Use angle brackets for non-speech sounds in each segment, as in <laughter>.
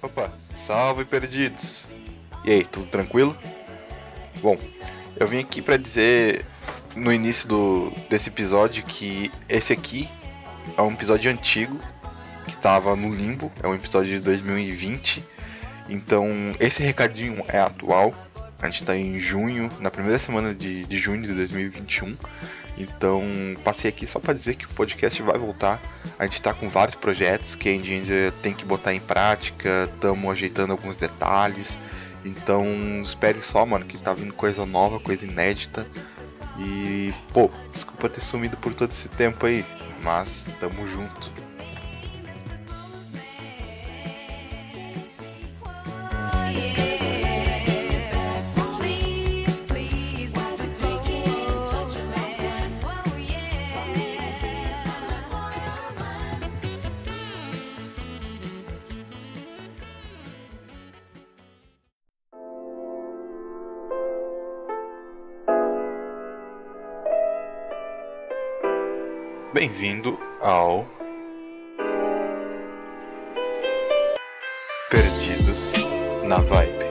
Opa, salve perdidos! E aí, tudo tranquilo? Bom, eu vim aqui pra dizer no início do, desse episódio que esse aqui é um episódio antigo que tava no limbo, é um episódio de 2020. Então, esse recadinho é atual. A gente tá em junho, na primeira semana de, de junho de 2021. Então, passei aqui só para dizer que o podcast vai voltar. A gente tá com vários projetos que a gente tem que botar em prática, estamos ajeitando alguns detalhes. Então, espere só, mano, que tá vindo coisa nova, coisa inédita. E, pô, desculpa ter sumido por todo esse tempo aí, mas tamo junto. Bem-vindo ao Perdidos na Vibe.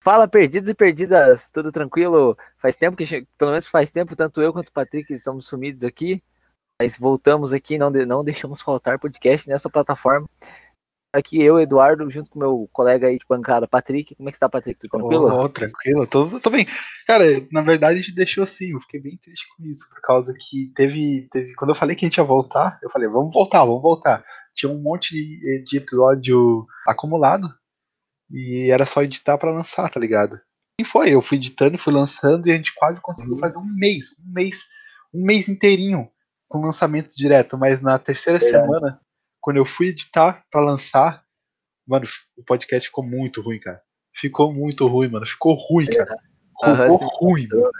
Fala, perdidos e perdidas, tudo tranquilo? Faz tempo que, pelo menos faz tempo, tanto eu quanto o Patrick estamos sumidos aqui, mas voltamos aqui, não, de- não deixamos faltar podcast nessa plataforma. Aqui eu, Eduardo, junto com meu colega aí de bancada, Patrick. Como é que está, Patrick? Tudo tranquilo? Ô, tranquilo, tô, tô bem. Cara, na verdade a gente deixou assim, eu fiquei bem triste com isso, por causa que teve, teve. Quando eu falei que a gente ia voltar, eu falei, vamos voltar, vamos voltar. Tinha um monte de, de episódio acumulado e era só editar pra lançar, tá ligado? E foi, eu fui editando, fui lançando e a gente quase conseguiu Uhum. fazer um mês, um mês, um mês inteirinho com lançamento direto, mas na terceira Verdade. semana, quando eu fui editar pra lançar, mano, o podcast ficou muito ruim, cara. Ficou muito ruim, mano. Ficou ruim, cara. Aham, Ficou sim. ruim, mano.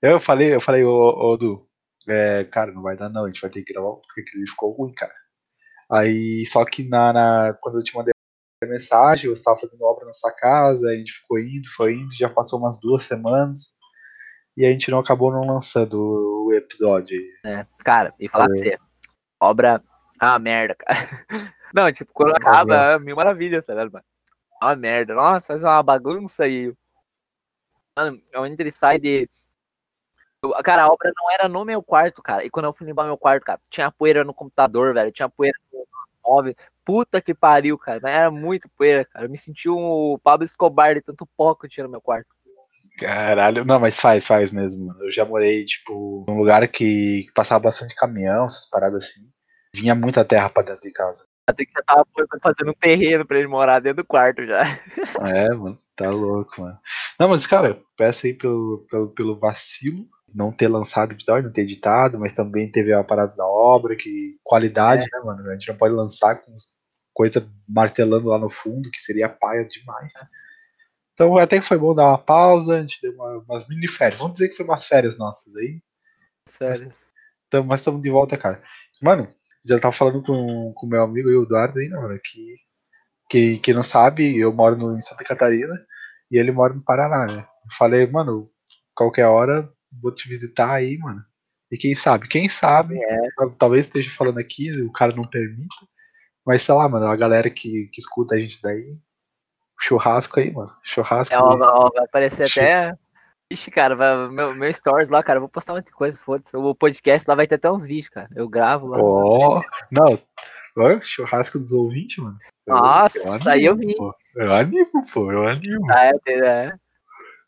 Eu falei, eu falei, ô, ô Du, é, cara, não vai dar não, a gente vai ter que gravar porque aquele ficou ruim, cara. Aí, só que na, na- quando eu te mandei a mensagem, eu estava fazendo obra na sua casa, a gente ficou indo, foi indo, já passou umas duas semanas, e a gente não acabou não lançando o episódio. É, cara, e falar pra É. você, obra, é uma merda, cara. <laughs> Não, tipo, quando acaba, é mil maravilhas, tá ligado, mano? É uma merda. Nossa, faz uma bagunça aí. Mano, onde ele sai de. Cara, a obra não era no meu quarto, cara. E quando eu fui limpar meu quarto, cara, tinha poeira no computador, velho. Tinha poeira no móvel. Puta que pariu, cara. Mas era muito poeira, cara. Eu me senti um Pablo Escobar de tanto pó que eu tinha no meu quarto. Caralho, não, mas faz, faz mesmo, mano. Eu já morei, tipo, num lugar que passava bastante caminhão, essas paradas assim. Vinha muita terra pra dentro de casa. Até que já tava fazendo um terreno pra ele morar dentro do quarto já. É, mano, tá louco, mano. Não, mas, cara, peço aí pelo, pelo, pelo vacilo, não ter lançado o episódio, não ter editado, mas também teve a parada da obra, que qualidade, né, mano? A gente não pode lançar com coisa martelando lá no fundo, que seria paia demais. Então, até que foi bom dar uma pausa, a gente deu uma- umas mini férias. Vamos dizer que foi umas férias nossas aí. Sério. Então, mas estamos de volta, cara. Mano, já tava falando com o meu amigo o Eduardo aí, mano, que, que, não sabe, eu moro no, em Santa Catarina e ele mora no Paraná, né? Eu falei, mano, qualquer hora vou te visitar aí, mano. E quem sabe, quem sabe, tal- talvez esteja falando aqui, o cara não permita, mas sei lá, mano, a galera que, que escuta a gente daí, churrasco aí, mano, churrasco É, ó, ó, vai aparecer até. Ixi, cara, vai, meu, meu stories lá, cara, eu vou postar muita coisa, foda-se. O podcast lá vai ter até uns vídeos, cara. Eu gravo lá. Ó, não, ó, churrasco dos ouvintes, mano. Eu- Nossa, eu isso aí eu animo, vi. pô. Eu animo, pô, eu animo. Ah, é, é.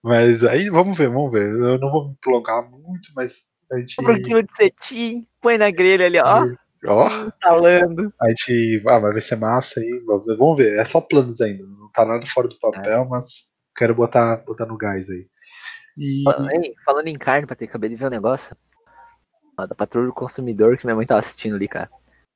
Mas aí, vamos ver, vamos ver. Eu não vou me prolongar muito, mas a gente. Compra um quilo de cetim, põe na grelha ali, ó. Ó, Instalando. a gente. Ah, vai ser massa aí. Vamos ver. É só planos ainda. Não tá nada fora do papel, mas quero botar, botar no gás aí. E. Ei, falando em carne, Patrick, acabei de ver um negócio. Ó, Da patrulha do consumidor que minha mãe tava assistindo ali, cara.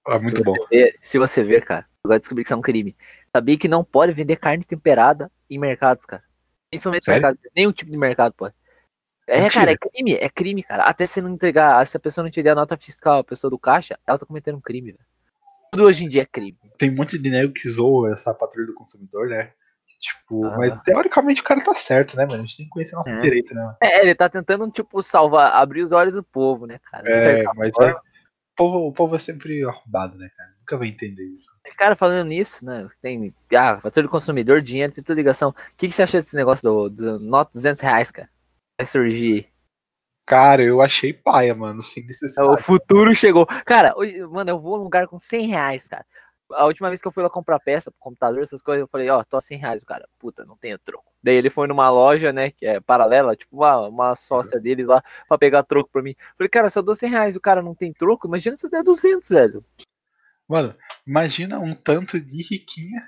Ah, muito se bom. Ver, se você ver, cara, agora descobri que isso é um crime. Sabia que não pode vender carne temperada em mercados, cara. Principalmente Sério? mercado. Nenhum tipo de mercado pode. É, Mentira. cara, é crime, é crime, cara. Até se não entregar, se a pessoa não te der a nota fiscal, a pessoa do caixa, ela tá cometendo um crime, velho. Tudo hoje em dia é crime. Tem um monte de nego que zoa essa patrulha do consumidor, né? Tipo, Ah. mas teoricamente o cara tá certo, né, mano? A gente tem que conhecer nosso É. direito, né? mano? É, ele tá tentando, tipo, salvar, abrir os olhos do povo, né, cara? É, mas é, o, povo, o povo é sempre arrombado, né, cara? Nunca vai entender isso. Cara falando nisso, né? Tem. Ah, fator do consumidor, dinheiro, tem tudo ligação. O que, que você achou desse negócio do, do nota 200 reais, cara? Vai surgir. Cara, eu achei paia, mano, sem O necessidade. futuro chegou. Cara, hoje, mano, eu vou num lugar com 100 reais, cara. A última vez que eu fui lá comprar peça pro computador, essas coisas, eu falei, ó, tô a 100 reais, o cara. Puta, não tenho troco. Daí ele foi numa loja, né, que é paralela, tipo, uma, uma sócia deles lá, pra pegar troco pra mim. Falei, cara, se eu dou 100 reais o cara não tem troco, imagina se eu der 200, velho. Mano, imagina um tanto de riquinha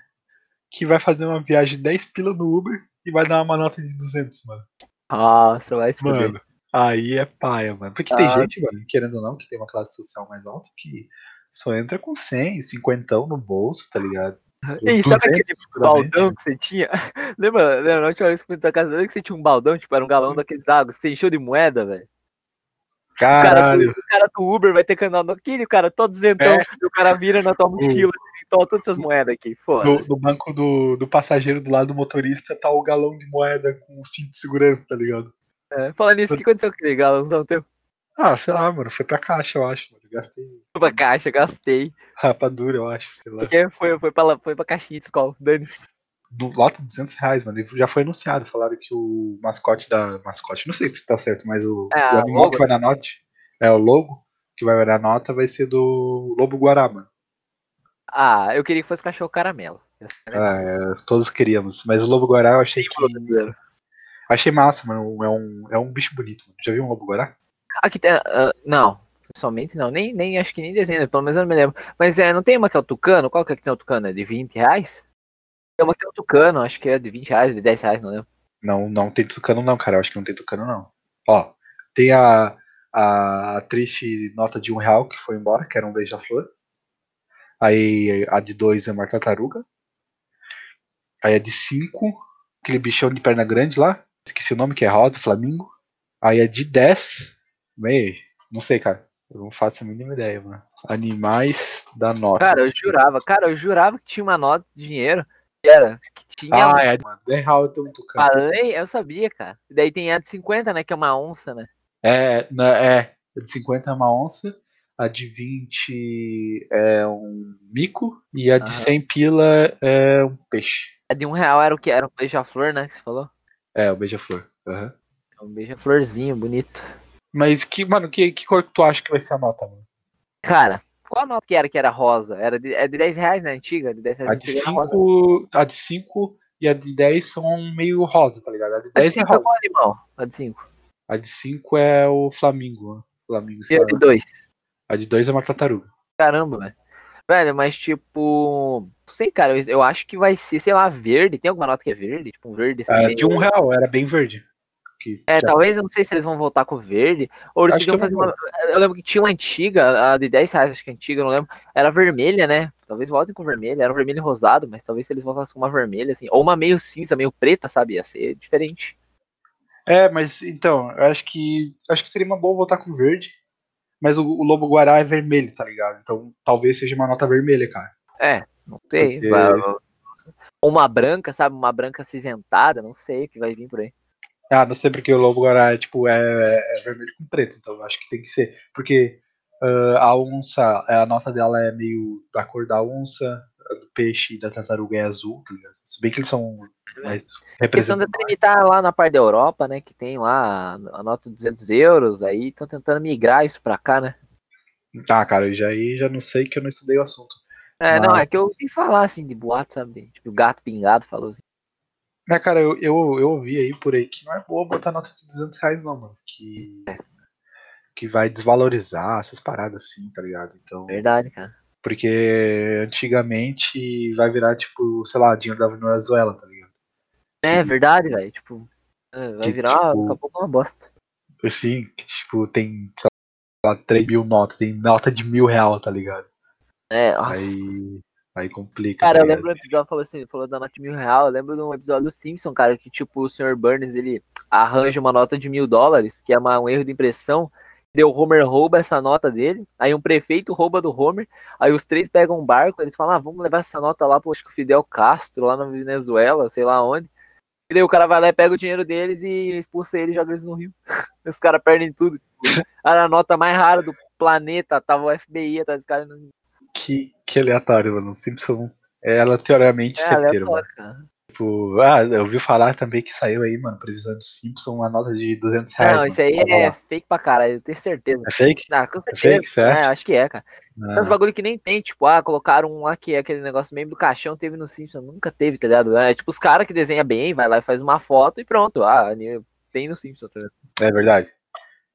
que vai fazer uma viagem de 10 pila no Uber e vai dar uma nota de 200, mano. Nossa, vai se. Mano, aí é paia, mano. Porque tem Ah. gente, mano, querendo ou não, que tem uma classe social mais alta que só entra com 100, 50 no bolso, tá ligado? E sabe aquele 200 futuramente. baldão que você tinha? <laughs> Lembra, lembra na última vez que eu fui na casa, lembra que você tinha um baldão, tipo, era um galão daqueles água, que você encheu de moeda, velho? O cara, do, Caralho, o cara do Uber vai ter que andar naquele, cara, todo duzentão, É. e o cara vira na tua mochila e toma todas essas moedas aqui, foda no, no banco do, do passageiro do lado do motorista tá o galão de moeda com o cinto de segurança, tá ligado? É, falando nisso, o que aconteceu com aquele galãozão teu? Ah, sei lá, mano, foi pra caixa, eu acho, mano. Gastei pra caixa, gastei. rapadura, eu acho, sei lá. Porque foi, foi, pra, foi pra caixinha de escola, dane-se. Do lote de 200 reais, mano. Já foi anunciado. Falaram que o mascote da. Mascote, não sei se tá certo, mas o, É, o o animal logo, que vai na nota. É, o logo que vai na nota vai ser do Lobo Guará, mano. Ah, eu queria que fosse cachorro caramelo. É Ah, é, todos queríamos. Mas o Lobo Guará eu achei que. símbolo brasileiro. Achei massa, mano. É um, é um bicho bonito, mano. Já viu um Lobo Guará? Aqui tem. ah, não, pessoalmente não. Nem, nem acho que nem desenho, pelo menos eu não me lembro. Mas é, não tem uma que é o Tucano? Qual que é que tem o Tucano? É de 20 reais? Tem uma que é o Tucano, acho que é de 20 reais, de 10 reais, não lembro. Não, não tem tucano, não, cara. Eu acho que não tem tucano, não. Ó, tem a, a triste nota de um real que foi embora, que era um beija-flor. Aí a de dois é uma tartaruga. Aí a de cinco, aquele bichão de perna grande lá. Esqueci o nome, que é rosa, flamingo. Aí a de 10, meio, não sei, cara. Eu não faço a mínima ideia, mano. Animais da nota. Cara, eu jurava, cara, eu jurava que tinha uma nota de dinheiro era, que tinha. Ah, é, mano. 10 real tem um tucano. Falei, eu sabia, cara. E daí tem a de 50, né? Que é uma onça, né? É, né, é. A de 50 é uma onça, a de 20 é um mico e a de Aham. 100 pila é um peixe. A de um real era o que? Era um beija-flor, né? Que você falou? É, o beija-flor. aham. Um beija-florzinho, bonito. Mas que, mano, que, que cor que tu acha que vai ser a nota, mano? Cara, qual a nota que era que era rosa? Era de, é de 10 reais, né? Antiga? De 10 reais A de. 5, a de 5 e a de 10 são meio rosa, tá ligado? A de A de 10 é 5 é rosa. qual animal? A de 5. A de 5 é o Flamingo. né? Flamingo, E a de 2? A de 2 é uma tartaruga. Caramba, velho. Velho, mas tipo. Não sei, cara. Eu, eu acho que vai ser, sei lá, verde. Tem alguma nota que é verde? Tipo, um verde assim. Meio- de 1 real, era bem verde. Que É, já- talvez, eu não sei se eles vão voltar com o verde. Ou eles Acho podiam fazer eu uma. Eu lembro que tinha uma antiga, a de 10 reais, acho que é antiga, eu não lembro. Era vermelha, né? Talvez voltem com vermelha. Era um vermelho e rosado, mas talvez se eles voltassem com uma vermelha, assim. Ou uma meio cinza, meio preta, sabe? Ia ser diferente. É, mas então, eu acho que acho que seria uma boa voltar com verde. Mas o, o lobo guará é vermelho, tá ligado? Então talvez seja uma nota vermelha, cara. É, não sei. Porque- uma branca, sabe? Uma branca acinzentada, não sei o que vai vir por aí. Ah, não sei porque o lobo guará é tipo é, é vermelho com preto, então eu acho que tem que ser. Porque ah, a onça, a nota dela é meio da cor da onça, do peixe e da tartaruga é azul, tá ligado? Se bem que eles são mais A questão de representativos. limitar lá na parte da Europa, né? Que tem lá a nota de 200 euros, aí estão tentando migrar isso pra cá, né? Ah, cara, eu já aí já não sei que eu não estudei o assunto. É, não, é Mas- que eu ouvi falar assim de boato, sabe? Tipo, o gato pingado falou assim. Mas, cara, eu, eu, eu ouvi aí por aí que não é boa botar nota de 200 reais, não, mano. Que, que vai desvalorizar essas paradas assim, tá ligado? Então, Verdade, cara. porque antigamente vai virar, tipo, sei lá, dinheiro da Venezuela, tá ligado? É verdade, velho. Tipo, é, vai virar tipo, daqui a pouco uma bosta. Assim, que, tipo, tem, sei lá, 3 mil notas, tem nota de mil real, tá ligado? É, nossa. Aí, aí complica. Cara, tá eu lembro do episódio, falou assim, falou da nota de mil real, eu lembro de um episódio do Simpson, cara, que tipo, o Sr. Burns, ele arranja uma nota de mil dólares, que é uma- um erro de impressão, o Homer rouba essa nota dele, aí um prefeito rouba do Homer, aí os três pegam um barco, eles falam, ah, vamos levar essa nota lá pro acho que o Fidel Castro, lá na Venezuela, sei lá onde. E daí o cara vai lá e pega o dinheiro deles e expulsa ele e joga eles no rio. <laughs> Os caras perdem tudo. Era a nota mais rara do planeta, tava o FBI atrás dos caras. no- Que, que aleatório, mano. Simpson é aleatoriamente É, certeiro, mano. Tipo, ah, eu ouvi falar também que saiu aí, mano, previsão do Simpson, uma nota de 200 reais. Não, mano. isso aí Tava é fake pra caralho, eu tenho certeza. É fake? Ah, com É certeza. fake, certo? É, acho que é, cara. Ah, Tantos bagulho que nem tem, tipo, ah, colocaram um lá que é aquele negócio mesmo do caixão, teve no Simpsons, nunca teve, tá ligado? É tipo os caras que desenham bem, vai lá e faz uma foto e pronto. Ah, tem no Simpsons, tá ligado? É verdade.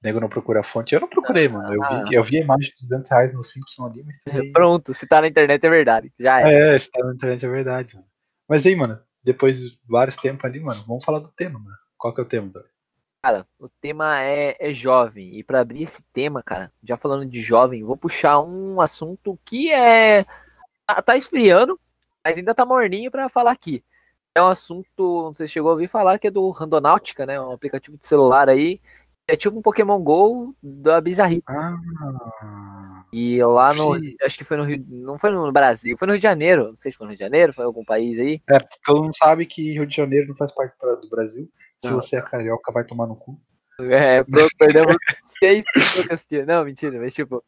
Nego não procura a fonte. Eu não procurei, mano. Eu Ah. vi, eu vi a imagem de 200 reais no Simpson ali, mas aí... Pronto, se tá na internet é verdade. Já é. É, se tá na internet é verdade. Mano. Mas aí, mano, depois de vários tempos ali, mano, vamos falar do tema, mano. Qual que é o tema, Dor? Cara, o tema é, é jovem. E pra abrir esse tema, cara, já falando de jovem, vou puxar um assunto que é. tá- tá esfriando, mas ainda tá morninho pra falar aqui. É um assunto, não sei se chegou a ouvir falar, que é do Randonáutica, né? Um aplicativo de celular aí. É tipo um Pokémon GO da Bizarrice. Ah, E lá no. Sim. Acho que foi no Rio. Não foi no Brasil, foi no Rio de Janeiro. Não sei se foi no Rio de Janeiro, foi em algum país aí. é, todo mundo sabe que Rio de Janeiro não faz parte do Brasil. Se Não. você é carioca, vai tomar no cu. É, perdemos seis assistiam. Não, mentira, mas tipo.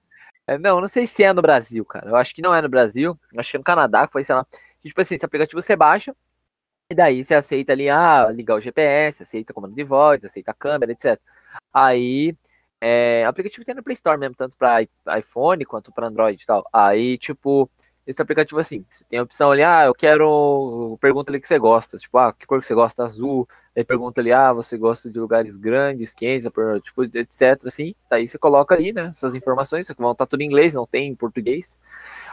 é, não, não sei se é no Brasil, cara. Eu acho que não é no Brasil. Acho que é no Canadá, que foi, sei lá. Que, tipo assim, esse aplicativo você baixa. E daí você aceita ali, ah, ligar o GPS, aceita comando de voz, aceita a câmera, etc. Aí. É, aplicativo tem no Play Store mesmo, tanto para iPhone quanto para Android e tal. Aí, tipo, esse aplicativo assim, você tem a opção ali, ah, eu quero. Pergunta ali que você gosta. Tipo, ah, que cor que você gosta? Azul. Aí pergunta ali, ah, você gosta de lugares grandes, quentes, tipo, etc, assim. Daí você coloca aí, né, essas informações, só que vão estar tudo em inglês, não tem em português.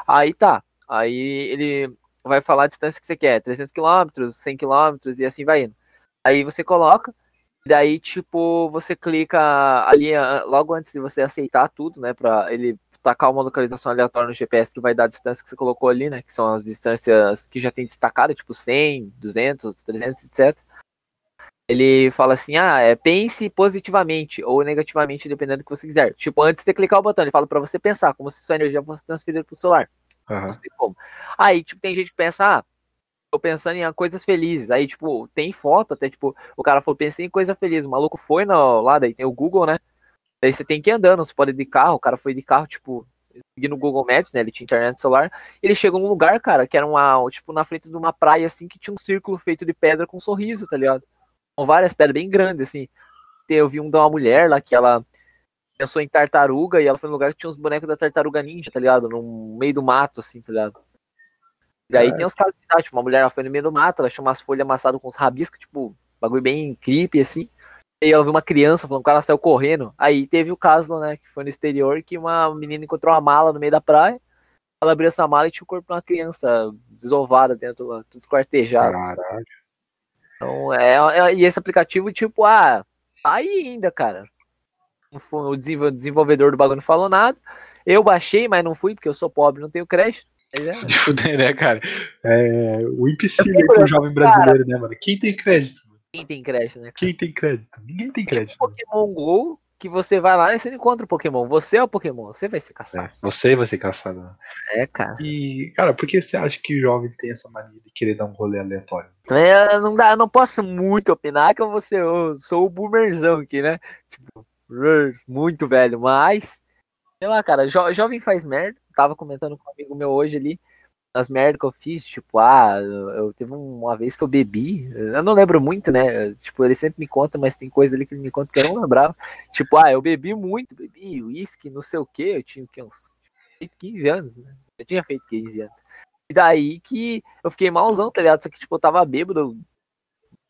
Aí tá. Aí ele vai falar a distância que você quer, 300 km, 100 km e assim vai indo. Aí você coloca, daí tipo, você clica ali ah, logo antes de você aceitar tudo, né, para ele tacar uma localização aleatória no GPS que vai dar a distância que você colocou ali, né, que são as distâncias que já tem destacado, tipo 100, 200, 300, etc ele fala assim: ah, é, pense positivamente ou negativamente, dependendo do que você quiser. Tipo, antes de clicar o botão, ele fala pra você pensar, como se sua energia fosse transferida pro celular. Aham. Não sei como. Aí, tipo, tem gente que pensa, ah, tô pensando em coisas felizes. Aí, tipo, tem foto, até, tipo, o cara falou, pensei em coisa feliz. O maluco foi no, lá, daí tem o Google, né? Daí você tem que ir andando, você pode ir de carro, o cara foi de carro, tipo, seguindo o Google Maps, né? Ele tinha internet celular. Ele chegou num lugar, cara, que era uma, tipo, na frente de uma praia, assim, que tinha um círculo feito de pedra com um sorriso, tá ligado? Com várias pedras bem grandes, assim. Eu vi um de uma mulher lá que ela pensou em tartaruga e ela foi num lugar que tinha uns bonecos da tartaruga ninja, tá ligado? No meio do mato, assim, tá ligado? E aí tem os casos de cidade, tipo, uma mulher ela foi no meio do mato, ela achou umas folhas amassadas com uns rabiscos, tipo, bagulho bem creepy, assim. E aí ela viu uma criança falando que ela saiu correndo. Aí teve o caso, né, que foi no exterior, que uma menina encontrou uma mala no meio da praia. Ela abriu essa mala e tinha o corpo de uma criança desovada dentro, tudo esquartejado. Caralho. Então, é, é- e esse aplicativo, tipo, ah, tá aí ainda, cara. O desenvol- desenvolvedor do bagulho não falou nada. Eu baixei, mas não fui, porque eu sou pobre, não tenho crédito. É, De fuder, né, cara? É o impossível aí pro jovem brasileiro, né, mano? Quem tem crédito? mano? quem tem crédito, né? Quem tem crédito? Ninguém tem crédito. mano. Pokémon GO, que você vai lá e você não encontra o Pokémon. Você é o Pokémon, você vai ser caçado. É, você vai ser caçado. né? É, cara. E, cara, por que você acha que o jovem tem essa mania de querer dar um rolê aleatório? Então, é, não dá, eu não posso muito opinar que eu vou ser, eu sou o boomerzão aqui, né? Tipo, muito velho, mas sei lá, cara, jo- jovem faz merda. Tava comentando com um amigo meu hoje ali as merdas que eu fiz, tipo, ah, eu, teve um- uma vez que eu bebi, eu não lembro muito, né? Tipo, ele sempre me conta, mas tem coisa ali que ele me conta que eu não lembrava. Tipo, ah, eu bebi muito, bebi uísque, não sei o que, eu tinha o quê, uns 15 anos, né? Eu tinha feito 15 anos. E daí que eu fiquei malzão, tá ligado? Só que, tipo, eu tava bêbado, eu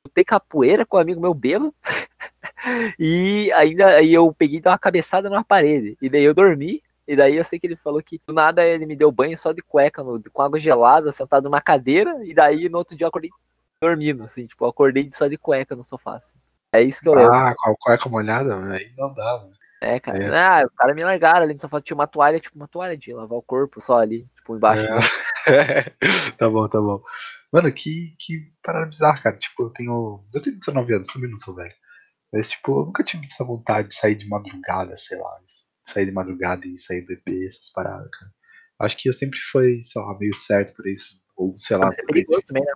lutei capoeira com um amigo meu bêbado. <laughs> <laughs> e ainda aí eu peguei e dei uma cabeçada numa parede. E daí eu dormi. E daí eu sei que ele falou que do nada ele me deu banho só de cueca, no- com água gelada, sentado numa cadeira. E daí no outro dia eu acordei dormindo, assim, tipo, eu acordei só de cueca no sofá. assim. É isso que eu lembro. Ah, com a cueca molhada? Aí não dá, mano. É, cara. é. Ah, os caras me largaram ali no sofá. Tinha uma toalha, tipo, uma toalha de lavar o corpo só ali, tipo, embaixo. É. <laughs> tá bom, tá bom. Mano, que, que parada bizarra, cara. Tipo, eu tenho. Eu tenho 19 anos, também não sou velho. Mas, tipo, eu nunca tive essa vontade de sair de madrugada, sei lá. Sair de madrugada e sair beber, essas paradas, cara. Acho que eu sempre fui, sei lá, meio certo por isso. Ou, sei lá, É porque- perigoso também, né?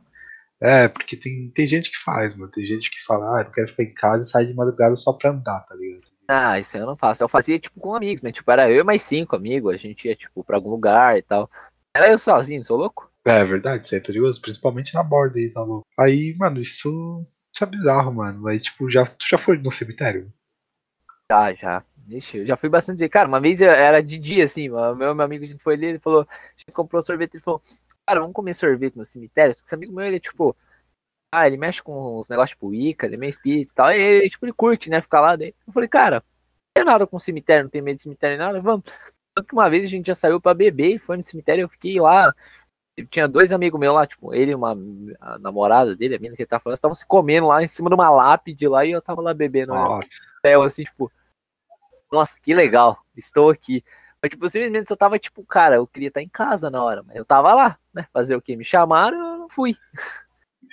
é, porque tem, tem gente que faz, mano. Tem gente que fala, ah, eu quero ficar em casa e sair de madrugada só pra andar, tá ligado? Ah, isso eu não faço. Eu fazia, tipo, com amigos, mas, tipo, era eu e mais cinco amigos. A gente ia, tipo, pra algum lugar e tal. Era eu sozinho, sou louco? É verdade, isso aí é perigoso, principalmente na borda aí, tá louco. Aí, mano, isso, isso é bizarro, mano. Aí, tipo, já, tu já foi no cemitério? Já, já. Ixi, eu já fui bastante. Cara, uma vez era de dia, assim, meu, meu amigo, a gente foi ali, ele falou, a gente comprou sorvete, ele falou, cara, vamos comer sorvete no cemitério? Esse amigo meu, ele é, tipo, ah, ele mexe com uns negócios, tipo, Ica, ele é meio espírito e tal, e ele, tipo, ele curte, né, ficar lá dentro. Eu falei, cara, não tem nada com cemitério, não tem medo de cemitério nada, vamos. Tanto que uma vez a gente já saiu pra beber e foi no cemitério, eu fiquei lá, tinha dois amigos meus lá, tipo, ele e uma namorada dele, a mina que ele tava falando, estavam se comendo lá em cima de uma lápide lá e eu tava lá bebendo. né? Nossa, céu, assim, tipo, nossa, que legal, estou aqui. Mas, tipo, simplesmente eu tava, tipo, cara, eu queria estar em casa na hora, mas eu tava lá, né? Fazer o quê? Me chamaram, eu não fui.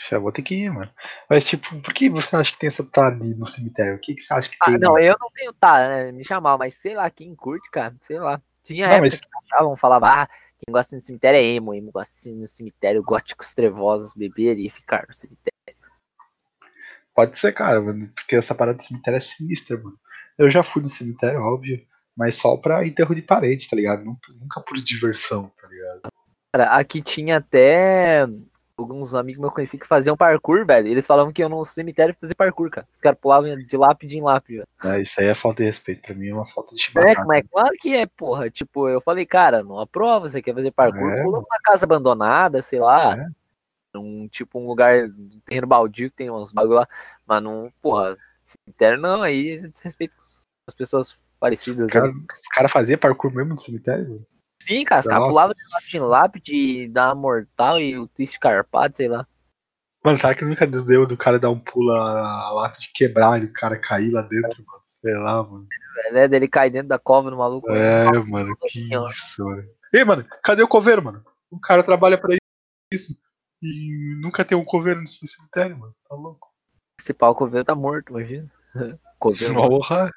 já vou ter que ir, mano. Mas, tipo, por que você acha que tem essa tá ali no cemitério? O que, que você acha que Ah, tem? não, eu não tenho tá, né? Me chamaram, mas sei lá, quem curte, cara, sei lá. Tinha Não, época mas- que achavam, falavam, ah, quem gosta de cemitério é emo, emo gosta de cemitério, góticos trevosos, beber e ficar no cemitério. Pode ser, cara, mano, porque essa parada de cemitério é sinistra, mano. Eu já fui no cemitério, óbvio, mas só pra enterro de parente, tá ligado? Nunca, nunca por diversão, tá ligado? Cara, aqui tinha até alguns amigos meus conheci que faziam parkour, velho. Eles falavam que eu no cemitério fazer parkour, cara. Os caras pulavam de lápide em lápide, velho. É, isso aí é falta de respeito. Pra mim é uma falta de É, chibatada. mas claro que é, porra. Tipo, eu falei, cara, não aprova, você quer fazer parkour, É. pula numa casa abandonada, sei lá. É. Um, tipo, um lugar, um terreno baldio que tem uns bagulho lá. Mas não, porra, cemitério não, aí a gente desrespeita as pessoas parecidas. Os caras né? cara faziam parkour mesmo no cemitério? mano? Sim, cara, os caras pulavam de lápide em lápide e mortal e o twist carpado, sei lá. Mano, será que nunca deu do cara dar um pulo lá de quebrar e o cara cair lá dentro, mano? Sei lá, mano. Né? Daí ele cai dentro da cova do maluco. É, mano, que assim, ó. isso, mano. Ei, mano, cadê o coveiro, mano? O cara trabalha pra isso. E nunca tem um coveiro nesse cemitério, mano. Tá louco. Esse pau coveiro tá morto, imagina. <laughs> coveiro. Porra.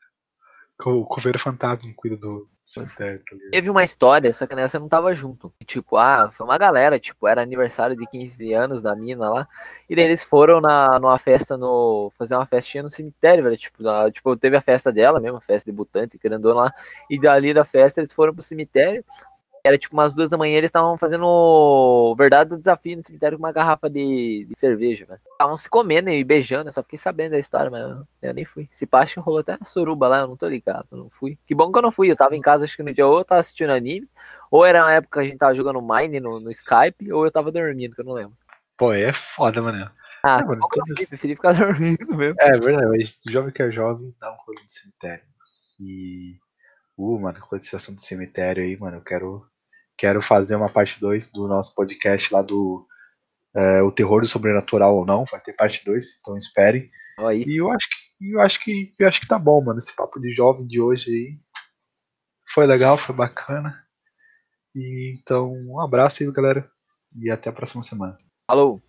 O coveiro fantasma cuida do cemitério, tá? Teve uma história, só que nessa não tava junto. Tipo, ah, foi uma galera, tipo, era aniversário de 15 anos da mina lá. E daí eles foram na, numa festa no. fazer uma festinha no cemitério, velho. Tipo, na- tipo, teve a festa dela mesmo, a festa debutante, grandona lá. E dali da festa eles foram pro cemitério. Era tipo umas duas da manhã, eles estavam fazendo o verdade do desafio no cemitério com uma garrafa de, de cerveja, velho. Estavam se comendo e beijando, eu só fiquei sabendo da história, mas eu, eu nem fui. Se que rolou até a suruba lá, eu não tô ligado, eu não fui. Que bom que eu não fui, eu tava em casa, acho que no dia ou eu tava assistindo anime, ou era na época que a gente tava jogando Mine no, no Skype, ou eu tava dormindo, que eu não lembro. Pô, é foda, mano. Ah, É, mano, eu fui, preferi ficar <laughs> dormindo mesmo. É verdade, mas jovem que é jovem dá um rolê no cemitério. E. Uh, mano, com esse assunto de cemitério aí, mano, eu quero. Quero fazer uma parte 2 do nosso podcast lá do é, O Terror do Sobrenatural ou não. Vai ter parte 2, então esperem. Isso. E eu acho que. Eu acho que. Eu acho que tá bom, mano. Esse papo de jovem de hoje aí. Foi legal, foi bacana. E então, um abraço aí, galera. E até a próxima semana. Falou.